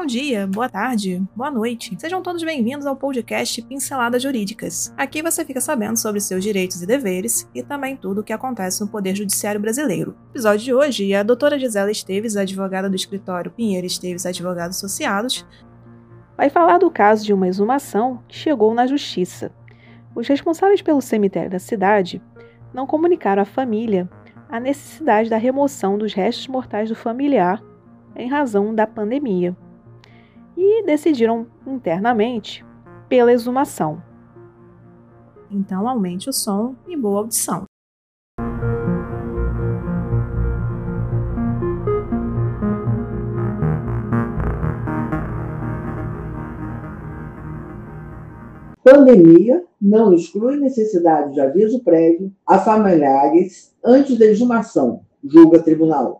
Bom dia, boa tarde, boa noite. Sejam todos bem-vindos ao podcast Pinceladas Jurídicas. Aqui você fica sabendo sobre seus direitos e deveres e também tudo o que acontece no Poder Judiciário Brasileiro. No episódio de hoje, a doutora Gisela Esteves, advogada do escritório Pinheiro Esteves Advogados Associados, vai falar do caso de uma exumação que chegou na Justiça. Os responsáveis pelo cemitério da cidade não comunicaram à família a necessidade da remoção dos restos mortais do familiar em razão da pandemia e decidiram internamente pela exumação. Então aumente o som e boa audição. Pandemia não exclui necessidade de aviso prévio a familiares antes da exumação, julga tribunal.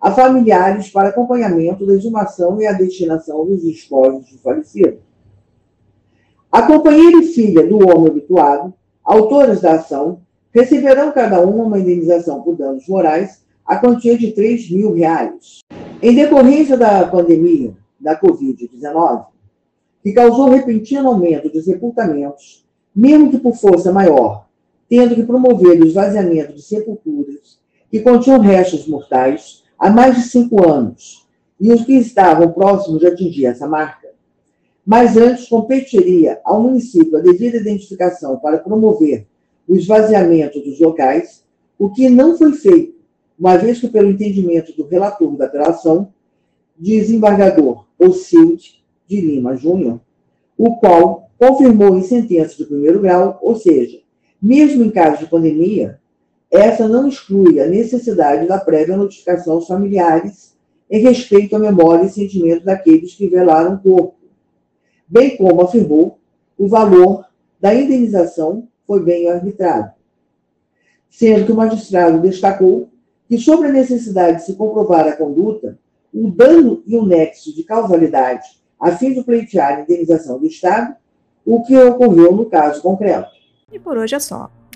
a familiares para acompanhamento da exumação e a destinação dos espólios do falecido. A companheira e filha do homem habituado, autores da ação, receberão cada uma uma indenização por danos morais a quantia de 3 mil reais. Em decorrência da pandemia da Covid-19, que causou repentino aumento dos sepultamentos, mesmo que por força maior, tendo que promover o esvaziamento de sepulturas que continham restos mortais, há mais de cinco anos, e os que estavam próximos de atingir essa marca. Mas antes competiria ao município a devida identificação para promover o esvaziamento dos locais, o que não foi feito, uma vez que, pelo entendimento do relator da apelação, desembargador Ocilde de Lima Júnior, o qual confirmou em sentença de primeiro grau, ou seja, mesmo em caso de pandemia, essa não exclui a necessidade da prévia notificação aos familiares em respeito à memória e sentimento daqueles que velaram o corpo, bem como afirmou, o valor da indenização foi bem arbitrado, sendo que o magistrado destacou que sobre a necessidade de se comprovar a conduta, o dano e o nexo de causalidade a fim de pleitear a indenização do Estado, o que ocorreu no caso concreto. E por hoje é só.